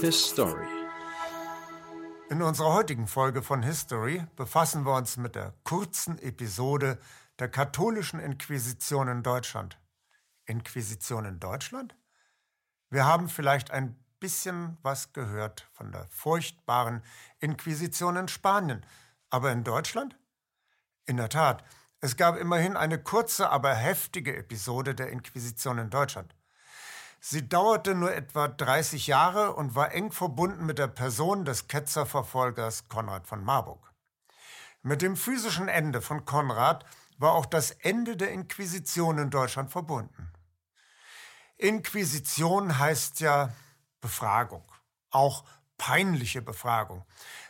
History. In unserer heutigen Folge von History befassen wir uns mit der kurzen Episode der katholischen Inquisition in Deutschland. Inquisition in Deutschland? Wir haben vielleicht ein bisschen was gehört von der furchtbaren Inquisition in Spanien. Aber in Deutschland? In der Tat, es gab immerhin eine kurze, aber heftige Episode der Inquisition in Deutschland. Sie dauerte nur etwa 30 Jahre und war eng verbunden mit der Person des Ketzerverfolgers Konrad von Marburg. Mit dem physischen Ende von Konrad war auch das Ende der Inquisition in Deutschland verbunden. Inquisition heißt ja Befragung, auch peinliche Befragung.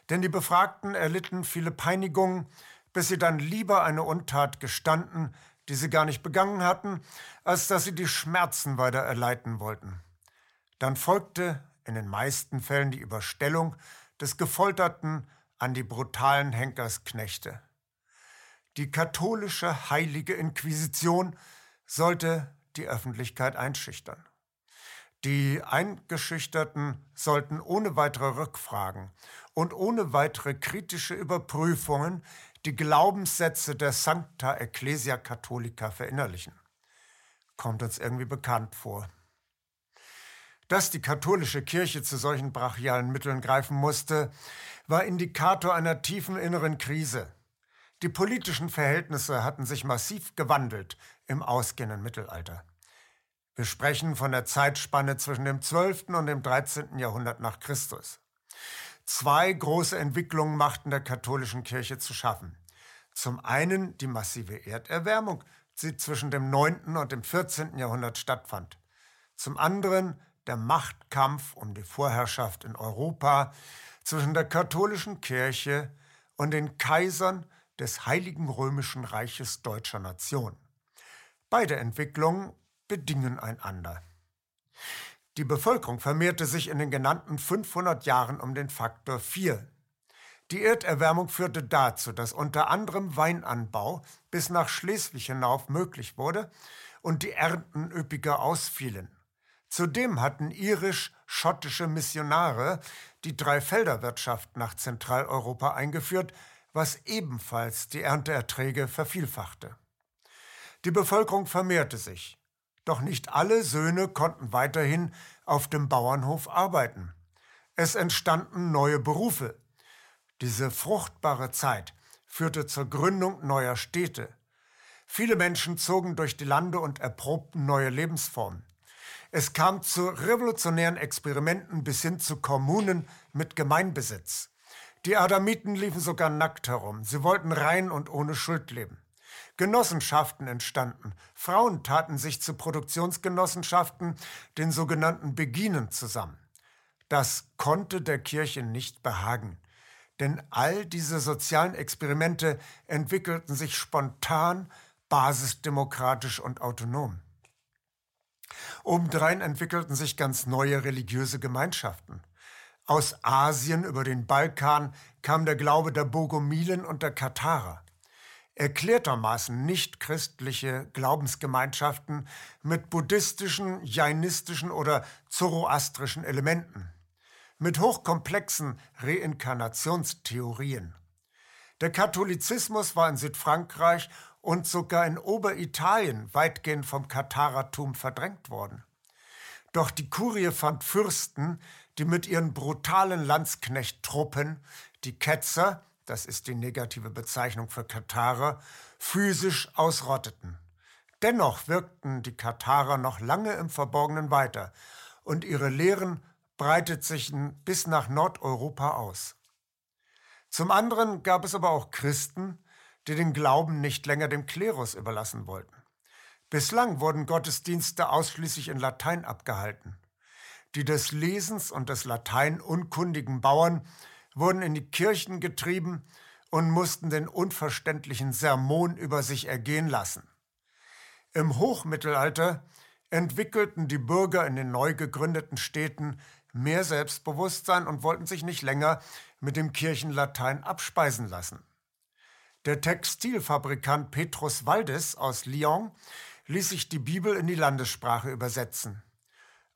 Denn die Befragten erlitten viele Peinigungen, bis sie dann lieber eine Untat gestanden, die sie gar nicht begangen hatten, als dass sie die Schmerzen weiter erleiden wollten. Dann folgte in den meisten Fällen die Überstellung des Gefolterten an die brutalen Henkersknechte. Die katholische heilige Inquisition sollte die Öffentlichkeit einschüchtern. Die Eingeschüchterten sollten ohne weitere Rückfragen und ohne weitere kritische Überprüfungen die Glaubenssätze der Sancta Ecclesia Catholica verinnerlichen. Kommt uns irgendwie bekannt vor. Dass die katholische Kirche zu solchen brachialen Mitteln greifen musste, war Indikator einer tiefen inneren Krise. Die politischen Verhältnisse hatten sich massiv gewandelt im ausgehenden Mittelalter. Wir sprechen von der Zeitspanne zwischen dem 12. und dem 13. Jahrhundert nach Christus. Zwei große Entwicklungen machten der katholischen Kirche zu schaffen. Zum einen die massive Erderwärmung, die zwischen dem 9. und dem 14. Jahrhundert stattfand. Zum anderen der Machtkampf um die Vorherrschaft in Europa zwischen der katholischen Kirche und den Kaisern des Heiligen Römischen Reiches deutscher Nation. Beide Entwicklungen bedingen einander. Die Bevölkerung vermehrte sich in den genannten 500 Jahren um den Faktor 4. Die Erderwärmung führte dazu, dass unter anderem Weinanbau bis nach Schleswig hinauf möglich wurde und die Ernten üppiger ausfielen. Zudem hatten irisch-schottische Missionare die Dreifelderwirtschaft nach Zentraleuropa eingeführt, was ebenfalls die Ernteerträge vervielfachte. Die Bevölkerung vermehrte sich. Doch nicht alle Söhne konnten weiterhin auf dem Bauernhof arbeiten. Es entstanden neue Berufe. Diese fruchtbare Zeit führte zur Gründung neuer Städte. Viele Menschen zogen durch die Lande und erprobten neue Lebensformen. Es kam zu revolutionären Experimenten bis hin zu Kommunen mit Gemeinbesitz. Die Adamiten liefen sogar nackt herum. Sie wollten rein und ohne Schuld leben. Genossenschaften entstanden. Frauen taten sich zu Produktionsgenossenschaften, den sogenannten Beginen, zusammen. Das konnte der Kirche nicht behagen, denn all diese sozialen Experimente entwickelten sich spontan, basisdemokratisch und autonom. Obendrein entwickelten sich ganz neue religiöse Gemeinschaften. Aus Asien über den Balkan kam der Glaube der Bogomilen und der Katharer erklärtermaßen nicht christliche Glaubensgemeinschaften mit buddhistischen, jainistischen oder zoroastrischen Elementen, mit hochkomplexen Reinkarnationstheorien. Der Katholizismus war in Südfrankreich und sogar in Oberitalien weitgehend vom Katharertum verdrängt worden. Doch die Kurie fand Fürsten, die mit ihren brutalen Landsknechttruppen die Ketzer, das ist die negative Bezeichnung für Katharer, physisch ausrotteten. Dennoch wirkten die Katharer noch lange im Verborgenen weiter und ihre Lehren breitet sich bis nach Nordeuropa aus. Zum anderen gab es aber auch Christen, die den Glauben nicht länger dem Klerus überlassen wollten. Bislang wurden Gottesdienste ausschließlich in Latein abgehalten. Die des Lesens und des Latein unkundigen Bauern wurden in die Kirchen getrieben und mussten den unverständlichen Sermon über sich ergehen lassen. Im Hochmittelalter entwickelten die Bürger in den neu gegründeten Städten mehr Selbstbewusstsein und wollten sich nicht länger mit dem Kirchenlatein abspeisen lassen. Der Textilfabrikant Petrus Waldes aus Lyon ließ sich die Bibel in die Landessprache übersetzen.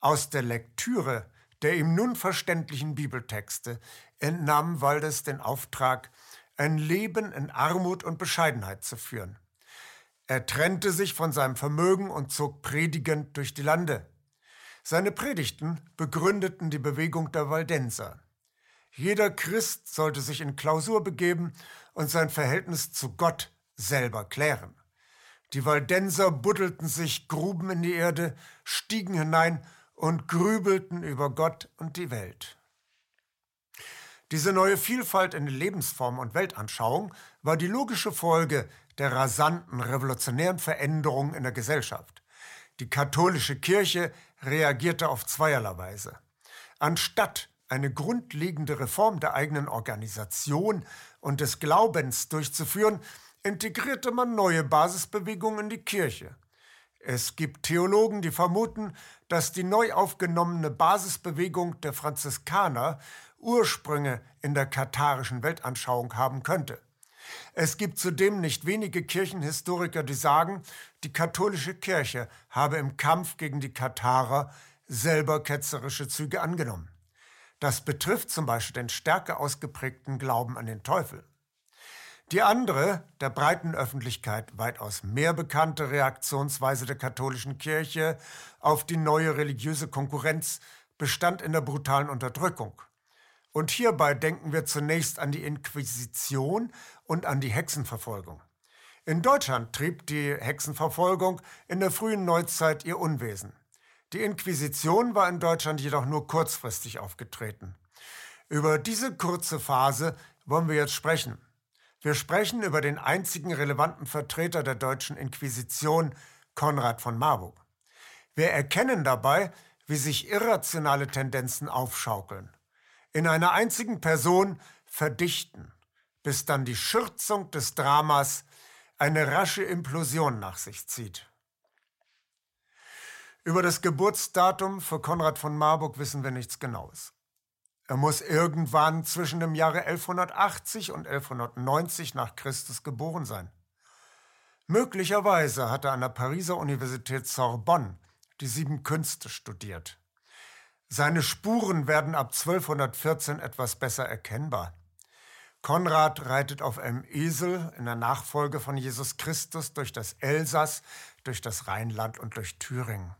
Aus der Lektüre der ihm nun verständlichen Bibeltexte entnahm Waldes den Auftrag, ein Leben in Armut und Bescheidenheit zu führen. Er trennte sich von seinem Vermögen und zog predigend durch die Lande. Seine Predigten begründeten die Bewegung der Waldenser. Jeder Christ sollte sich in Klausur begeben und sein Verhältnis zu Gott selber klären. Die Waldenser buddelten sich Gruben in die Erde, stiegen hinein und grübelten über Gott und die Welt. Diese neue Vielfalt in Lebensform und Weltanschauung war die logische Folge der rasanten revolutionären Veränderungen in der Gesellschaft. Die katholische Kirche reagierte auf zweierlei Weise. Anstatt eine grundlegende Reform der eigenen Organisation und des Glaubens durchzuführen, integrierte man neue Basisbewegungen in die Kirche. Es gibt Theologen, die vermuten, dass die neu aufgenommene Basisbewegung der Franziskaner Ursprünge in der katharischen Weltanschauung haben könnte. Es gibt zudem nicht wenige Kirchenhistoriker, die sagen, die katholische Kirche habe im Kampf gegen die Katharer selber ketzerische Züge angenommen. Das betrifft zum Beispiel den stärker ausgeprägten Glauben an den Teufel. Die andere, der breiten Öffentlichkeit weitaus mehr bekannte Reaktionsweise der katholischen Kirche auf die neue religiöse Konkurrenz bestand in der brutalen Unterdrückung. Und hierbei denken wir zunächst an die Inquisition und an die Hexenverfolgung. In Deutschland trieb die Hexenverfolgung in der frühen Neuzeit ihr Unwesen. Die Inquisition war in Deutschland jedoch nur kurzfristig aufgetreten. Über diese kurze Phase wollen wir jetzt sprechen. Wir sprechen über den einzigen relevanten Vertreter der deutschen Inquisition, Konrad von Marburg. Wir erkennen dabei, wie sich irrationale Tendenzen aufschaukeln, in einer einzigen Person verdichten, bis dann die Schürzung des Dramas eine rasche Implosion nach sich zieht. Über das Geburtsdatum für Konrad von Marburg wissen wir nichts Genaues. Er muss irgendwann zwischen dem Jahre 1180 und 1190 nach Christus geboren sein. Möglicherweise hat er an der Pariser Universität Sorbonne die sieben Künste studiert. Seine Spuren werden ab 1214 etwas besser erkennbar. Konrad reitet auf einem Esel in der Nachfolge von Jesus Christus durch das Elsass, durch das Rheinland und durch Thüringen.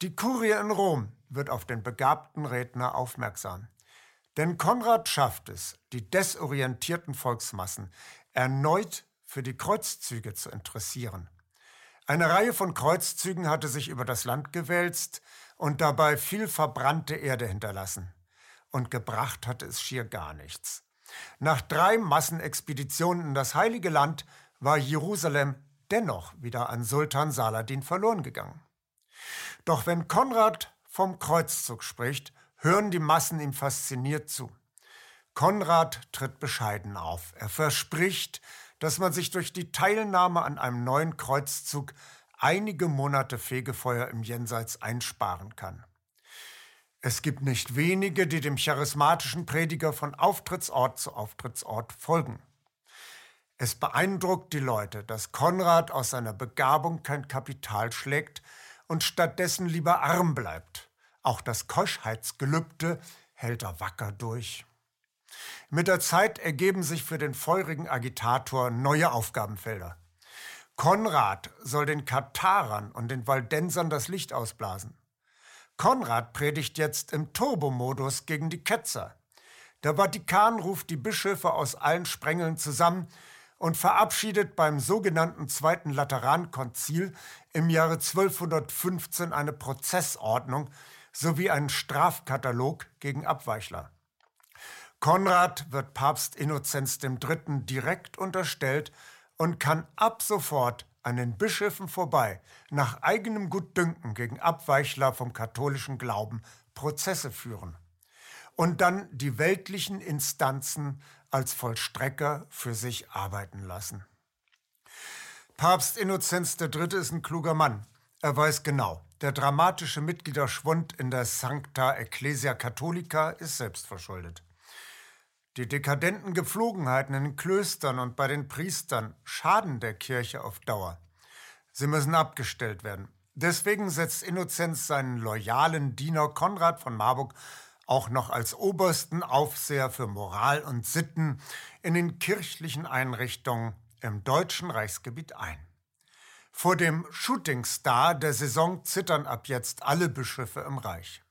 Die Kurie in Rom wird auf den begabten Redner aufmerksam. Denn Konrad schafft es, die desorientierten Volksmassen erneut für die Kreuzzüge zu interessieren. Eine Reihe von Kreuzzügen hatte sich über das Land gewälzt und dabei viel verbrannte Erde hinterlassen. Und gebracht hatte es schier gar nichts. Nach drei Massenexpeditionen in das Heilige Land war Jerusalem dennoch wieder an Sultan Saladin verloren gegangen. Doch wenn Konrad vom Kreuzzug spricht, hören die Massen ihm fasziniert zu. Konrad tritt bescheiden auf. Er verspricht, dass man sich durch die Teilnahme an einem neuen Kreuzzug einige Monate Fegefeuer im Jenseits einsparen kann. Es gibt nicht wenige, die dem charismatischen Prediger von Auftrittsort zu Auftrittsort folgen. Es beeindruckt die Leute, dass Konrad aus seiner Begabung kein Kapital schlägt und stattdessen lieber arm bleibt. Auch das Koschheitsgelübde hält er wacker durch. Mit der Zeit ergeben sich für den feurigen Agitator neue Aufgabenfelder. Konrad soll den Katharern und den Waldensern das Licht ausblasen. Konrad predigt jetzt im Turbomodus gegen die Ketzer. Der Vatikan ruft die Bischöfe aus allen Sprengeln zusammen und verabschiedet beim sogenannten Zweiten Laterankonzil im Jahre 1215 eine Prozessordnung, sowie einen Strafkatalog gegen Abweichler. Konrad wird Papst Innozenz III. direkt unterstellt und kann ab sofort an den Bischöfen vorbei nach eigenem Gutdünken gegen Abweichler vom katholischen Glauben Prozesse führen und dann die weltlichen Instanzen als Vollstrecker für sich arbeiten lassen. Papst Innozenz III. ist ein kluger Mann. Er weiß genau, der dramatische Mitgliederschwund in der Sancta Ecclesia Catholica ist selbstverschuldet. Die dekadenten Gepflogenheiten in den Klöstern und bei den Priestern schaden der Kirche auf Dauer. Sie müssen abgestellt werden. Deswegen setzt Innozenz seinen loyalen Diener Konrad von Marburg auch noch als obersten Aufseher für Moral und Sitten in den kirchlichen Einrichtungen im deutschen Reichsgebiet ein. Vor dem Shootingstar der Saison zittern ab jetzt alle Bischöfe im Reich.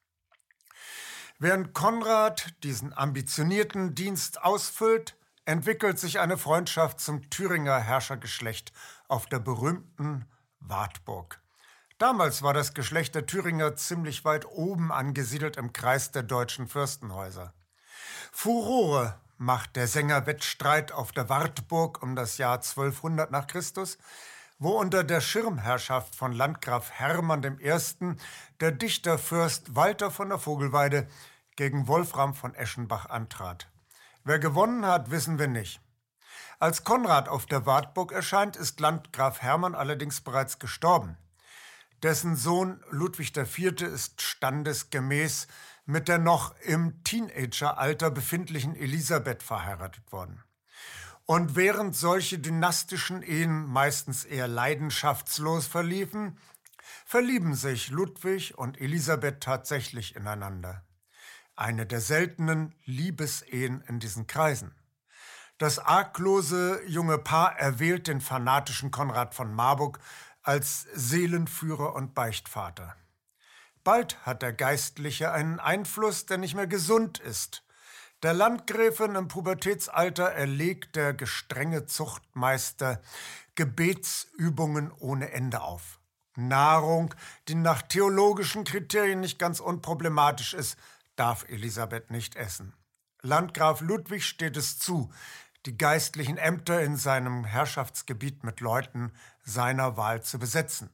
Während Konrad diesen ambitionierten Dienst ausfüllt, entwickelt sich eine Freundschaft zum Thüringer Herrschergeschlecht auf der berühmten Wartburg. Damals war das Geschlecht der Thüringer ziemlich weit oben angesiedelt im Kreis der deutschen Fürstenhäuser. Furore macht der Sängerwettstreit auf der Wartburg um das Jahr 1200 nach Christus, wo unter der Schirmherrschaft von Landgraf Hermann I. der Dichterfürst Walter von der Vogelweide gegen Wolfram von Eschenbach antrat. Wer gewonnen hat, wissen wir nicht. Als Konrad auf der Wartburg erscheint, ist Landgraf Hermann allerdings bereits gestorben. Dessen Sohn Ludwig IV. ist standesgemäß mit der noch im Teenageralter befindlichen Elisabeth verheiratet worden. Und während solche dynastischen Ehen meistens eher leidenschaftslos verliefen, verlieben sich Ludwig und Elisabeth tatsächlich ineinander. Eine der seltenen Liebesehen in diesen Kreisen. Das arglose junge Paar erwählt den fanatischen Konrad von Marburg als Seelenführer und Beichtvater. Bald hat der Geistliche einen Einfluss, der nicht mehr gesund ist. Der Landgräfin im Pubertätsalter erlegt der gestrenge Zuchtmeister Gebetsübungen ohne Ende auf. Nahrung, die nach theologischen Kriterien nicht ganz unproblematisch ist, darf Elisabeth nicht essen. Landgraf Ludwig steht es zu, die geistlichen Ämter in seinem Herrschaftsgebiet mit Leuten seiner Wahl zu besetzen.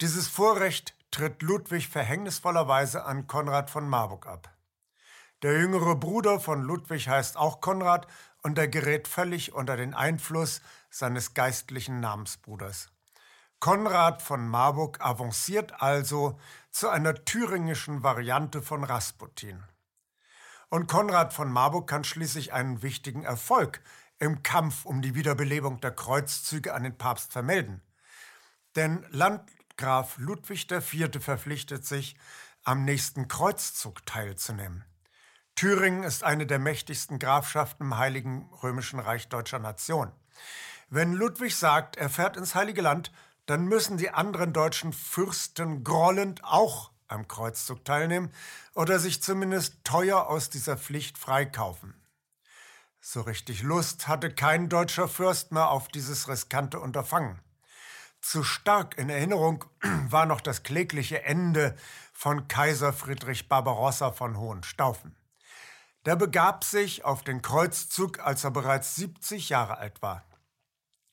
Dieses Vorrecht tritt Ludwig verhängnisvollerweise an Konrad von Marburg ab. Der jüngere Bruder von Ludwig heißt auch Konrad und er gerät völlig unter den Einfluss seines geistlichen Namensbruders. Konrad von Marburg avanciert also zu einer thüringischen Variante von Rasputin. Und Konrad von Marburg kann schließlich einen wichtigen Erfolg im Kampf um die Wiederbelebung der Kreuzzüge an den Papst vermelden. Denn Landgraf Ludwig IV. verpflichtet sich, am nächsten Kreuzzug teilzunehmen. Thüringen ist eine der mächtigsten Grafschaften im Heiligen Römischen Reich deutscher Nation. Wenn Ludwig sagt, er fährt ins Heilige Land, dann müssen die anderen deutschen Fürsten grollend auch am Kreuzzug teilnehmen oder sich zumindest teuer aus dieser Pflicht freikaufen. So richtig Lust hatte kein deutscher Fürst mehr auf dieses riskante Unterfangen. Zu stark in Erinnerung war noch das klägliche Ende von Kaiser Friedrich Barbarossa von Hohenstaufen. Der begab sich auf den Kreuzzug, als er bereits 70 Jahre alt war.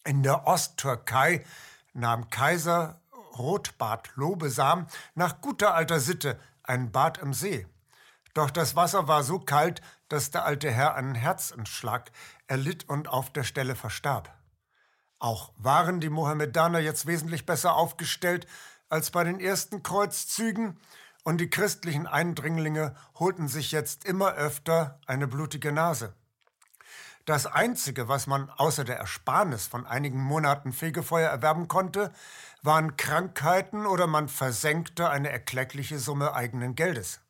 In der Osttürkei nahm Kaiser Rotbart Lobesam nach guter alter Sitte ein Bad im See. Doch das Wasser war so kalt, dass der alte Herr einen Herzinschlag erlitt und auf der Stelle verstarb. Auch waren die Mohammedaner jetzt wesentlich besser aufgestellt als bei den ersten Kreuzzügen, und die christlichen Eindringlinge holten sich jetzt immer öfter eine blutige Nase. Das Einzige, was man außer der Ersparnis von einigen Monaten Fegefeuer erwerben konnte, waren Krankheiten oder man versenkte eine erkleckliche Summe eigenen Geldes.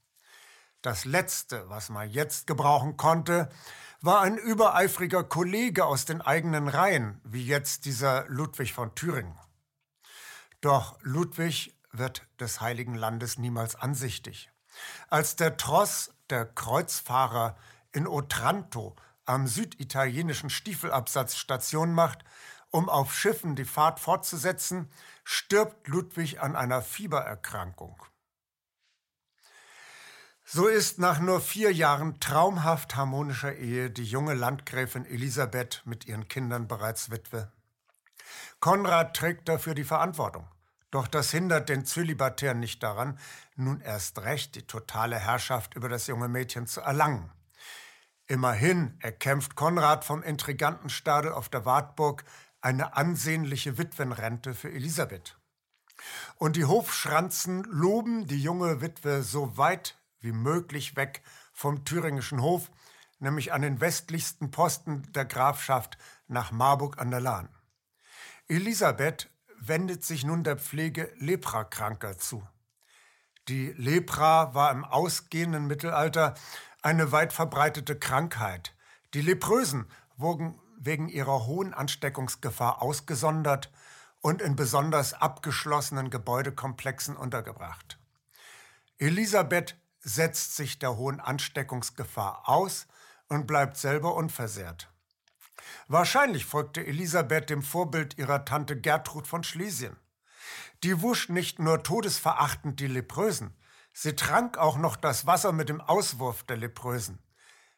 Das Letzte, was man jetzt gebrauchen konnte, war ein übereifriger Kollege aus den eigenen Reihen, wie jetzt dieser Ludwig von Thüringen. Doch Ludwig wird des Heiligen Landes niemals ansichtig. Als der Tross der Kreuzfahrer in Otranto am süditalienischen Stiefelabsatz Station macht, um auf Schiffen die Fahrt fortzusetzen, stirbt Ludwig an einer Fiebererkrankung. So ist nach nur vier Jahren traumhaft harmonischer Ehe die junge Landgräfin Elisabeth mit ihren Kindern bereits Witwe. Konrad trägt dafür die Verantwortung. Doch das hindert den Zölibatär nicht daran, nun erst recht die totale Herrschaft über das junge Mädchen zu erlangen. Immerhin erkämpft Konrad vom Intrigantenstadel auf der Wartburg eine ansehnliche Witwenrente für Elisabeth. Und die Hofschranzen loben die junge Witwe so weit wie möglich weg vom thüringischen Hof, nämlich an den westlichsten Posten der Grafschaft nach Marburg an der Lahn. Elisabeth wendet sich nun der Pflege Leprakranker zu. Die Lepra war im ausgehenden Mittelalter eine weit verbreitete Krankheit. Die Leprösen wurden wegen ihrer hohen Ansteckungsgefahr ausgesondert und in besonders abgeschlossenen Gebäudekomplexen untergebracht. Elisabeth setzt sich der hohen Ansteckungsgefahr aus und bleibt selber unversehrt. Wahrscheinlich folgte Elisabeth dem Vorbild ihrer Tante Gertrud von Schlesien. Die wusch nicht nur todesverachtend die Leprösen, sie trank auch noch das Wasser mit dem Auswurf der Leprösen,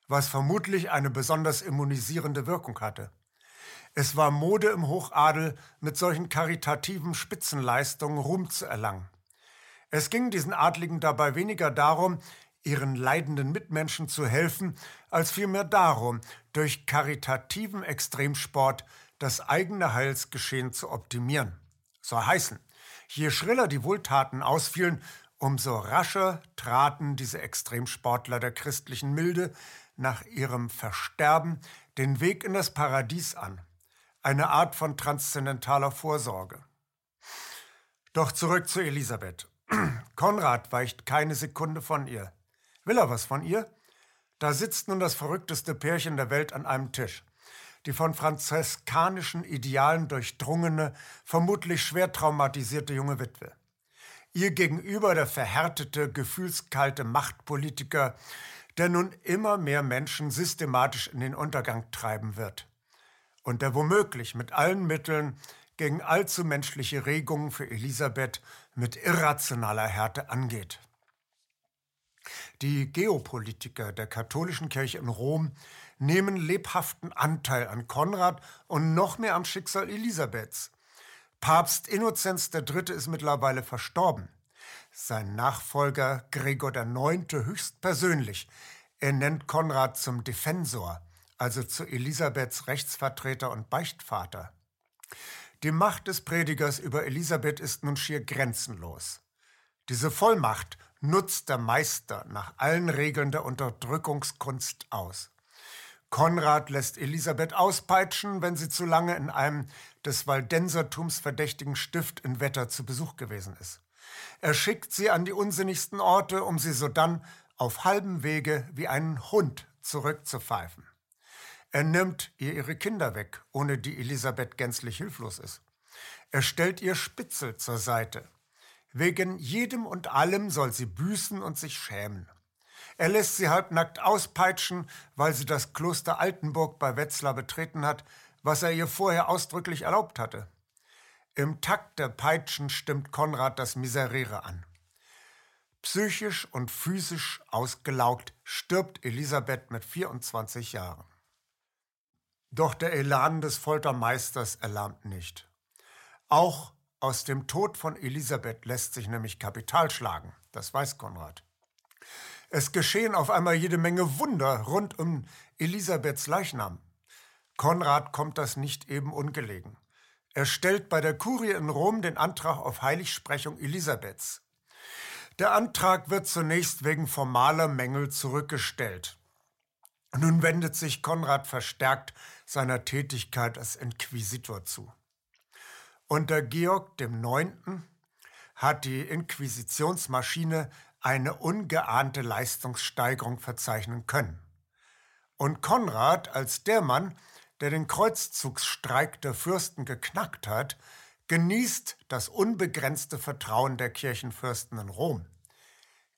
was vermutlich eine besonders immunisierende Wirkung hatte. Es war Mode im Hochadel, mit solchen karitativen Spitzenleistungen Ruhm zu erlangen. Es ging diesen Adligen dabei weniger darum, ihren leidenden Mitmenschen zu helfen, als vielmehr darum, durch karitativen Extremsport das eigene Heilsgeschehen zu optimieren. Soll heißen, je schriller die Wohltaten ausfielen, umso rascher traten diese Extremsportler der christlichen Milde nach ihrem Versterben den Weg in das Paradies an, eine Art von transzendentaler Vorsorge. Doch zurück zu Elisabeth. Konrad weicht keine Sekunde von ihr. Will er was von ihr? Da sitzt nun das verrückteste Pärchen der Welt an einem Tisch. Die von franziskanischen Idealen durchdrungene, vermutlich schwer traumatisierte junge Witwe. Ihr gegenüber der verhärtete, gefühlskalte Machtpolitiker, der nun immer mehr Menschen systematisch in den Untergang treiben wird. Und der womöglich mit allen Mitteln gegen allzu menschliche Regungen für Elisabeth mit irrationaler Härte angeht. Die Geopolitiker der katholischen Kirche in Rom nehmen lebhaften Anteil an Konrad und noch mehr am Schicksal Elisabeths. Papst Innozenz III. ist mittlerweile verstorben. Sein Nachfolger Gregor IX. höchstpersönlich ernennt Konrad zum Defensor, also zu Elisabeths Rechtsvertreter und Beichtvater. Die Macht des Predigers über Elisabeth ist nun schier grenzenlos. Diese Vollmacht nutzt der Meister nach allen Regeln der Unterdrückungskunst aus. Konrad lässt Elisabeth auspeitschen, wenn sie zu lange in einem des Waldensertums verdächtigen Stift in Wetter zu Besuch gewesen ist. Er schickt sie an die unsinnigsten Orte, um sie sodann auf halbem Wege wie einen Hund zurückzupfeifen. Er nimmt ihr ihre Kinder weg, ohne die Elisabeth gänzlich hilflos ist. Er stellt ihr Spitzel zur Seite. Wegen jedem und allem soll sie büßen und sich schämen. Er lässt sie halbnackt auspeitschen, weil sie das Kloster Altenburg bei Wetzlar betreten hat, was er ihr vorher ausdrücklich erlaubt hatte. Im Takt der Peitschen stimmt Konrad das Miserere an. Psychisch und physisch ausgelaugt stirbt Elisabeth mit 24 Jahren. Doch der Elan des Foltermeisters erlahmt nicht. Auch aus dem Tod von Elisabeth lässt sich nämlich Kapital schlagen, das weiß Konrad. Es geschehen auf einmal jede Menge Wunder rund um Elisabeths Leichnam. Konrad kommt das nicht eben ungelegen. Er stellt bei der Kurie in Rom den Antrag auf Heiligsprechung Elisabeths. Der Antrag wird zunächst wegen formaler Mängel zurückgestellt. Nun wendet sich Konrad verstärkt seiner Tätigkeit als Inquisitor zu. Unter Georg IX. hat die Inquisitionsmaschine eine ungeahnte Leistungssteigerung verzeichnen können. Und Konrad als der Mann, der den Kreuzzugsstreik der Fürsten geknackt hat, genießt das unbegrenzte Vertrauen der Kirchenfürsten in Rom.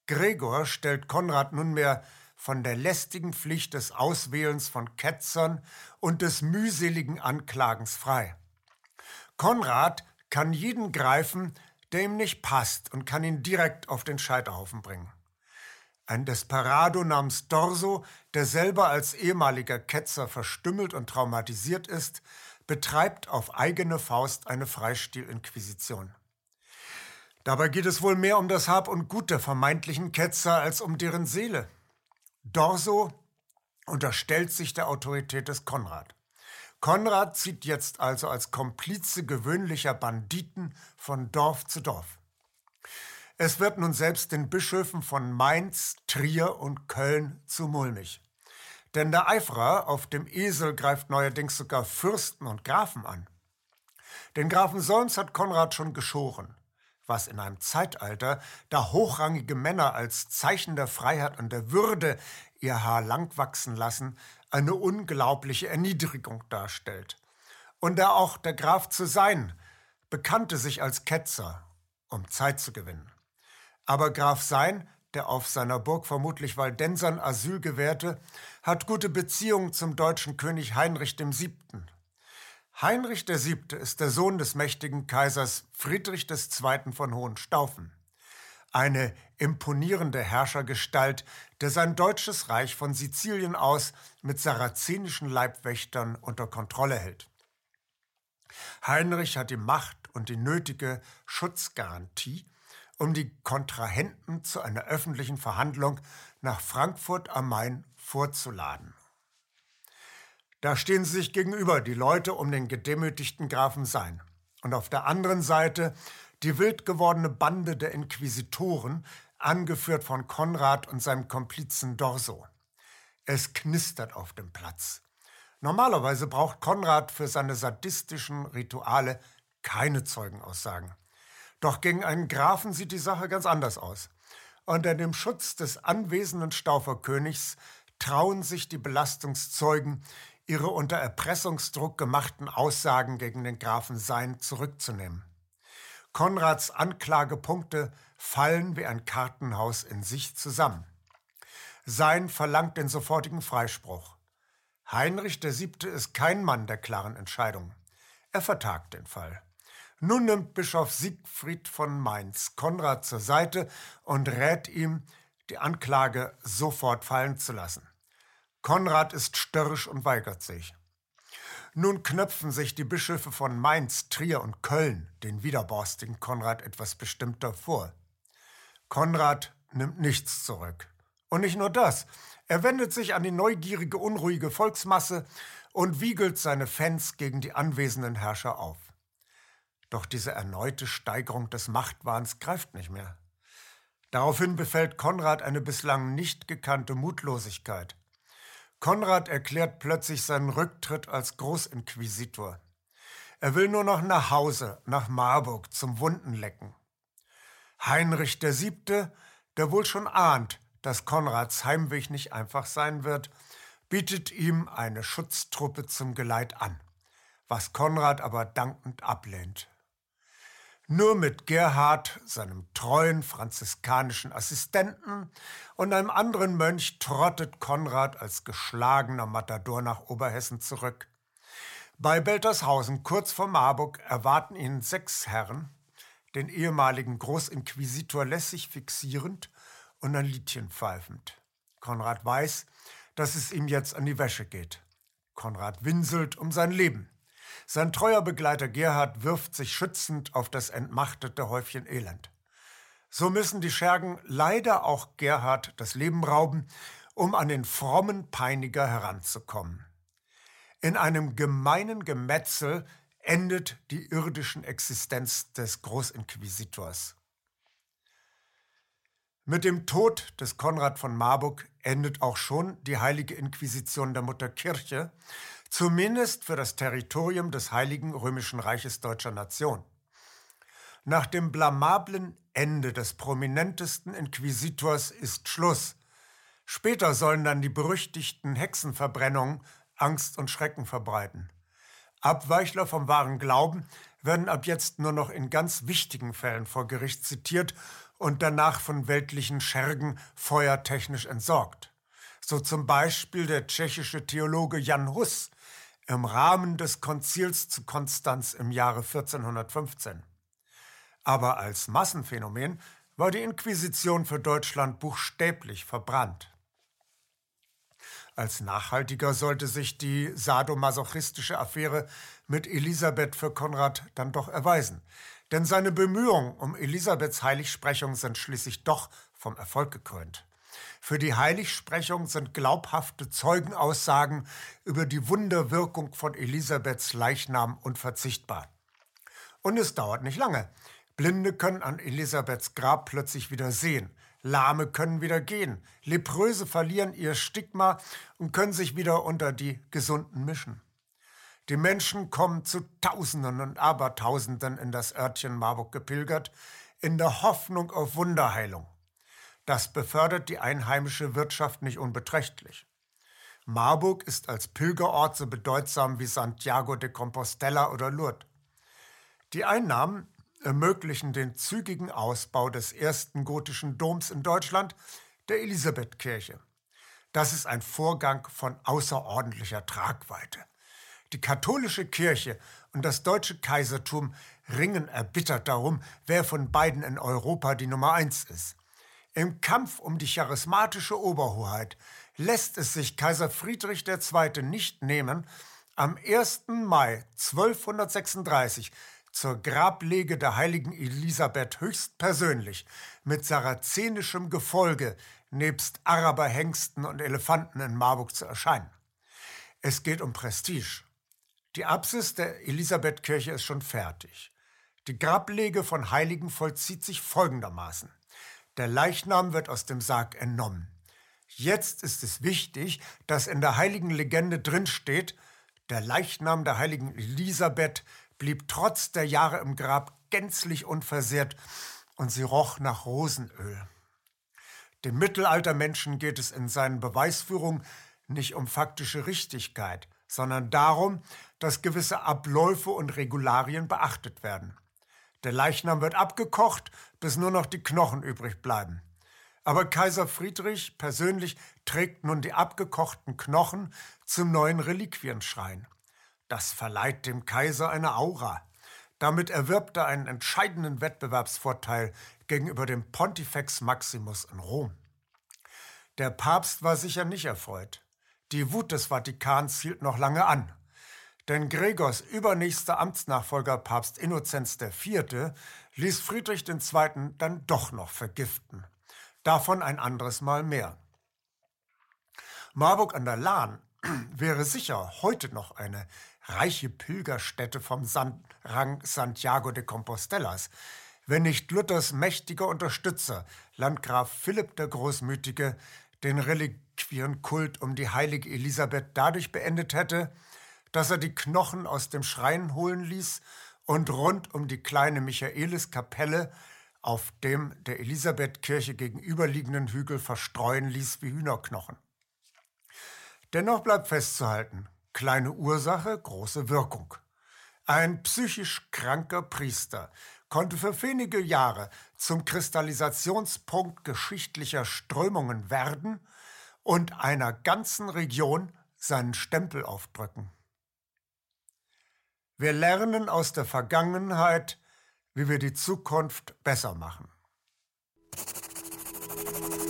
Gregor stellt Konrad nunmehr von der lästigen Pflicht des Auswählens von Ketzern und des mühseligen Anklagens frei. Konrad kann jeden greifen, der ihm nicht passt und kann ihn direkt auf den Scheiterhaufen bringen. Ein Desperado namens Dorso, der selber als ehemaliger Ketzer verstümmelt und traumatisiert ist, betreibt auf eigene Faust eine Freistilinquisition. Dabei geht es wohl mehr um das Hab und Gut der vermeintlichen Ketzer als um deren Seele. Dorso unterstellt sich der Autorität des Konrad. Konrad zieht jetzt also als Komplize gewöhnlicher Banditen von Dorf zu Dorf. Es wird nun selbst den Bischöfen von Mainz, Trier und Köln zu mulmig. Denn der Eiferer auf dem Esel greift neuerdings sogar Fürsten und Grafen an. Den Grafen Solms hat Konrad schon geschoren, was in einem Zeitalter, da hochrangige Männer als Zeichen der Freiheit und der Würde ihr Haar lang wachsen lassen, eine unglaubliche Erniedrigung darstellt. Und da auch der Graf zu sein, bekannte sich als Ketzer, um Zeit zu gewinnen. Aber Graf Sein, der auf seiner Burg vermutlich Waldensern Asyl gewährte, hat gute Beziehungen zum deutschen König Heinrich VII. Heinrich VII. ist der Sohn des mächtigen Kaisers Friedrich II. von Hohenstaufen. Eine imponierende Herrschergestalt, der sein deutsches Reich von Sizilien aus mit sarazenischen Leibwächtern unter Kontrolle hält. Heinrich hat die Macht und die nötige Schutzgarantie, um die Kontrahenten zu einer öffentlichen Verhandlung nach Frankfurt am Main vorzuladen. Da stehen sie sich gegenüber, die Leute um den gedemütigten Grafen Sein. Und auf der anderen Seite die wild gewordene Bande der Inquisitoren, angeführt von Konrad und seinem Komplizen Dorso. Es knistert auf dem Platz. Normalerweise braucht Konrad für seine sadistischen Rituale keine Zeugenaussagen. Doch gegen einen Grafen sieht die Sache ganz anders aus. Unter dem Schutz des anwesenden Stauferkönigs trauen sich die Belastungszeugen, ihre unter Erpressungsdruck gemachten Aussagen gegen den Grafen Sein zurückzunehmen. Konrads Anklagepunkte fallen wie ein Kartenhaus in sich zusammen. Sein verlangt den sofortigen Freispruch. Heinrich VII. ist kein Mann der klaren Entscheidung. Er vertagt den Fall. Nun nimmt Bischof Siegfried von Mainz Konrad zur Seite und rät ihm, die Anklage sofort fallen zu lassen. Konrad ist störrisch und weigert sich. Nun knöpfen sich die Bischöfe von Mainz, Trier und Köln den widerborstigen Konrad etwas bestimmter vor. Konrad nimmt nichts zurück. Und nicht nur das, er wendet sich an die neugierige, unruhige Volksmasse und wiegelt seine Fans gegen die anwesenden Herrscher auf. Doch diese erneute Steigerung des Machtwahns greift nicht mehr. Daraufhin befällt Konrad eine bislang nicht gekannte Mutlosigkeit. Konrad erklärt plötzlich seinen Rücktritt als Großinquisitor. Er will nur noch nach Hause, nach Marburg, zum Wundenlecken. Heinrich VII., der wohl schon ahnt, dass Konrads Heimweg nicht einfach sein wird, bietet ihm eine Schutztruppe zum Geleit an, was Konrad aber dankend ablehnt. Nur mit Gerhard, seinem treuen franziskanischen Assistenten, und einem anderen Mönch trottet Konrad als geschlagener Matador nach Oberhessen zurück. Bei Beltershausen, kurz vor Marburg, erwarten ihn sechs Herren, den ehemaligen Großinquisitor lässig fixierend und ein Liedchen pfeifend. Konrad weiß, dass es ihm jetzt an die Wäsche geht. Konrad winselt um sein Leben. Sein treuer Begleiter Gerhard wirft sich schützend auf das entmachtete Häufchen Elend. So müssen die Schergen leider auch Gerhard das Leben rauben, um an den frommen Peiniger heranzukommen. In einem gemeinen Gemetzel endet die irdischen Existenz des Großinquisitors. Mit dem Tod des Konrad von Marburg endet auch schon die heilige Inquisition der Mutterkirche, zumindest für das Territorium des Heiligen Römischen Reiches deutscher Nation. Nach dem blamablen Ende des prominentesten Inquisitors ist Schluss. Später sollen dann die berüchtigten Hexenverbrennungen Angst und Schrecken verbreiten. Abweichler vom wahren Glauben werden ab jetzt nur noch in ganz wichtigen Fällen vor Gericht zitiert und danach von weltlichen Schergen feuertechnisch entsorgt. So zum Beispiel der tschechische Theologe Jan Hus, im Rahmen des Konzils zu Konstanz im Jahre 1415. Aber als Massenphänomen war die Inquisition für Deutschland buchstäblich verbrannt. Als nachhaltiger sollte sich die sadomasochistische Affäre mit Elisabeth für Konrad dann doch erweisen. Denn seine Bemühungen um Elisabeths Heiligsprechung sind schließlich doch vom Erfolg gekrönt. Für die Heiligsprechung sind glaubhafte Zeugenaussagen über die Wunderwirkung von Elisabeths Leichnam unverzichtbar. Und es dauert nicht lange. Blinde können an Elisabeths Grab plötzlich wieder sehen. Lahme können wieder gehen. Lepröse verlieren ihr Stigma und können sich wieder unter die Gesunden mischen. Die Menschen kommen zu Tausenden und Abertausenden in das Örtchen Marburg gepilgert, in der Hoffnung auf Wunderheilung. Das befördert die einheimische Wirtschaft nicht unbeträchtlich. Marburg ist als Pilgerort so bedeutsam wie Santiago de Compostela oder Lourdes. Die Einnahmen ermöglichen den zügigen Ausbau des ersten gotischen Doms in Deutschland, der Elisabethkirche. Das ist ein Vorgang von außerordentlicher Tragweite. Die katholische Kirche und das deutsche Kaisertum ringen erbittert darum, wer von beiden in Europa die Nummer eins ist. Im Kampf um die charismatische Oberhoheit lässt es sich Kaiser Friedrich II. nicht nehmen, am 1. Mai 1236 zur Grablege der heiligen Elisabeth höchstpersönlich mit sarazenischem Gefolge nebst Araberhengsten und Elefanten in Marburg zu erscheinen. Es geht um Prestige. Die Apsis der Elisabethkirche ist schon fertig. Die Grablege von Heiligen vollzieht sich folgendermaßen. Der Leichnam wird aus dem Sarg entnommen. Jetzt ist es wichtig, dass in der heiligen Legende drinsteht, der Leichnam der heiligen Elisabeth blieb trotz der Jahre im Grab gänzlich unversehrt und sie roch nach Rosenöl. Dem Mittelaltermenschen geht es in seinen Beweisführungen nicht um faktische Richtigkeit, sondern darum, dass gewisse Abläufe und Regularien beachtet werden. Der Leichnam wird abgekocht, bis nur noch die Knochen übrig bleiben. Aber Kaiser Friedrich persönlich trägt nun die abgekochten Knochen zum neuen Reliquienschrein. Das verleiht dem Kaiser eine Aura. Damit erwirbt er einen entscheidenden Wettbewerbsvorteil gegenüber dem Pontifex Maximus in Rom. Der Papst war sicher nicht erfreut. Die Wut des Vatikans hielt noch lange an. Denn Gregors übernächster Amtsnachfolger Papst Innozenz IV. ließ Friedrich II. dann doch noch vergiften. Davon ein anderes Mal mehr. Marburg an der Lahn wäre sicher heute noch eine reiche Pilgerstätte vom Rang Santiago de Compostelas, wenn nicht Luthers mächtiger Unterstützer, Landgraf Philipp der Großmütige, den Reliquienkult um die heilige Elisabeth dadurch beendet hätte, dass er die Knochen aus dem Schrein holen ließ und rund um die kleine Michaeliskapelle auf dem der Elisabethkirche gegenüberliegenden Hügel verstreuen ließ wie Hühnerknochen. Dennoch bleibt festzuhalten, kleine Ursache, große Wirkung. Ein psychisch kranker Priester konnte für wenige Jahre zum Kristallisationspunkt geschichtlicher Strömungen werden und einer ganzen Region seinen Stempel aufdrücken. Wir lernen aus der Vergangenheit, wie wir die Zukunft besser machen.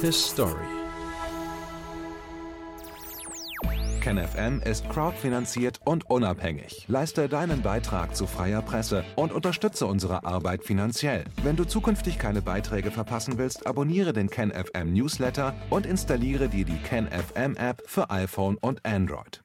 His Story KenFM ist crowdfinanziert und unabhängig. Leiste deinen Beitrag zu freier Presse und unterstütze unsere Arbeit finanziell. Wenn du zukünftig keine Beiträge verpassen willst, abonniere den KenFM Newsletter und installiere dir die KenFM App für iPhone und Android.